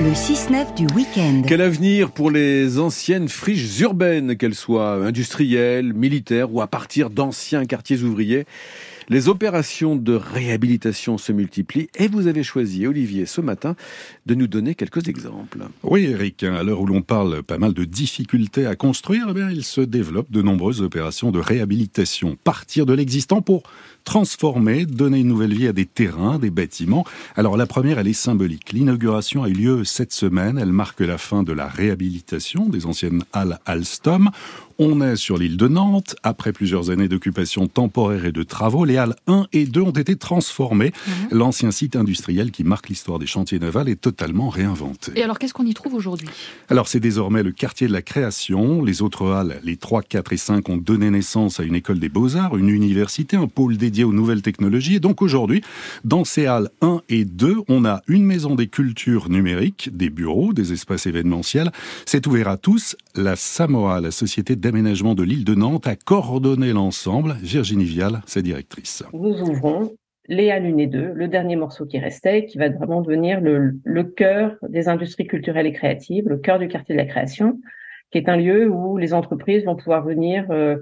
Le 6-9 du week-end. Quel avenir pour les anciennes friches urbaines, qu'elles soient industrielles, militaires ou à partir d'anciens quartiers ouvriers? Les opérations de réhabilitation se multiplient et vous avez choisi, Olivier, ce matin, de nous donner quelques exemples. Oui, Eric, à l'heure où l'on parle pas mal de difficultés à construire, eh bien, il se développe de nombreuses opérations de réhabilitation. Partir de l'existant pour transformer, donner une nouvelle vie à des terrains, des bâtiments. Alors la première, elle est symbolique. L'inauguration a eu lieu cette semaine. Elle marque la fin de la réhabilitation des anciennes halles Alstom. On est sur l'île de Nantes. Après plusieurs années d'occupation temporaire et de travaux, les halles 1 et 2 ont été transformées. Mhm. L'ancien site industriel qui marque l'histoire des chantiers navals est totalement réinventé. Et alors, qu'est-ce qu'on y trouve aujourd'hui? Alors, c'est désormais le quartier de la création. Les autres halles, les 3, 4 et 5, ont donné naissance à une école des beaux-arts, une université, un pôle dédié aux nouvelles technologies. Et donc, aujourd'hui, dans ces halles 1 et 2, on a une maison des cultures numériques, des bureaux, des espaces événementiels. C'est ouvert à tous. La Samoa, la société d'aménagement de l'île de Nantes, a coordonné l'ensemble. Virginie Vial, sa directrice. Nous ouvrons Halles 1 et 2, le dernier morceau qui restait, qui va vraiment devenir le, le cœur des industries culturelles et créatives, le cœur du quartier de la création, qui est un lieu où les entreprises vont pouvoir venir euh,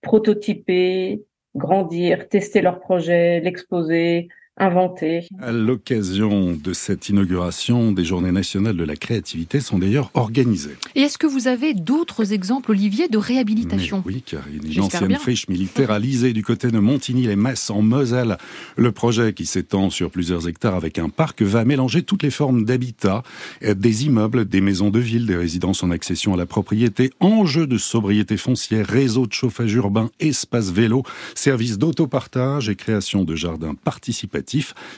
prototyper, grandir, tester leurs projets, l'exposer, inventé. À l'occasion de cette inauguration, des Journées nationales de la créativité sont d'ailleurs organisées. Et est-ce que vous avez d'autres exemples, Olivier, de réhabilitation Oui, car il y a une ancienne friche militaire à Lisée du côté de Montigny-les-Messes en Moselle. Le projet qui s'étend sur plusieurs hectares avec un parc va mélanger toutes les formes d'habitat, des immeubles, des maisons de ville, des résidences en accession à la propriété, enjeux de sobriété foncière, réseau de chauffage urbain, espace vélo, services d'autopartage et création de jardins participatifs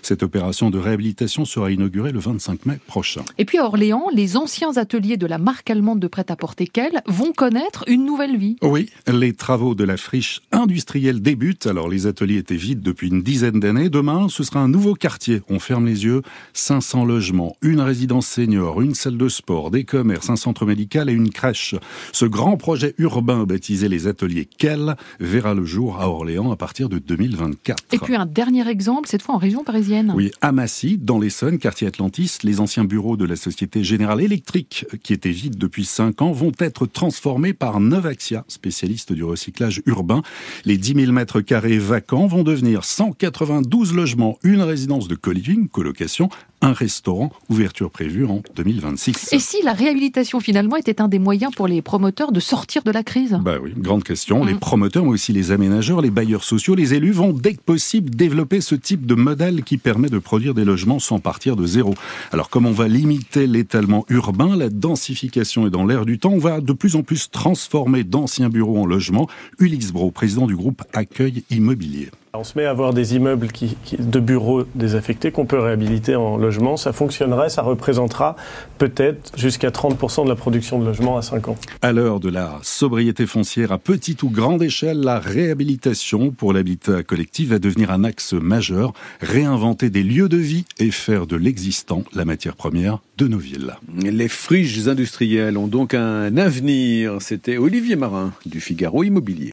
cette opération de réhabilitation sera inaugurée le 25 mai prochain. Et puis à Orléans, les anciens ateliers de la marque allemande de prêt-à-porter Kell vont connaître une nouvelle vie. Oui, les travaux de la friche industrielle débutent. Alors les ateliers étaient vides depuis une dizaine d'années. Demain, ce sera un nouveau quartier. On ferme les yeux. 500 logements, une résidence senior, une salle de sport, des commerces, un centre médical et une crèche. Ce grand projet urbain baptisé les ateliers Kell verra le jour à Orléans à partir de 2024. Et puis un dernier exemple, cette fois région parisienne. Oui, à Massy, dans l'Essonne, quartier Atlantis, les anciens bureaux de la Société Générale Électrique, qui étaient vides depuis 5 ans, vont être transformés par Novaxia, spécialiste du recyclage urbain. Les 10 000 mètres carrés vacants vont devenir 192 logements, une résidence de co-living, colocation, un restaurant, ouverture prévue en 2026. Et si la réhabilitation finalement était un des moyens pour les promoteurs de sortir de la crise? Bah oui, grande question. Les mmh. promoteurs, mais aussi les aménageurs, les bailleurs sociaux, les élus vont dès que possible développer ce type de modèle qui permet de produire des logements sans partir de zéro. Alors comme on va limiter l'étalement urbain, la densification est dans l'air du temps, on va de plus en plus transformer d'anciens bureaux en logements. Ulysse Bro, président du groupe Accueil Immobilier. On se met à avoir des immeubles qui, de bureaux désaffectés qu'on peut réhabiliter en logement. Ça fonctionnerait, ça représentera peut-être jusqu'à 30% de la production de logements à 5 ans. À l'heure de la sobriété foncière à petite ou grande échelle, la réhabilitation pour l'habitat collectif va devenir un axe majeur. Réinventer des lieux de vie et faire de l'existant la matière première de nos villes. Les friches industrielles ont donc un avenir. C'était Olivier Marin du Figaro Immobilier.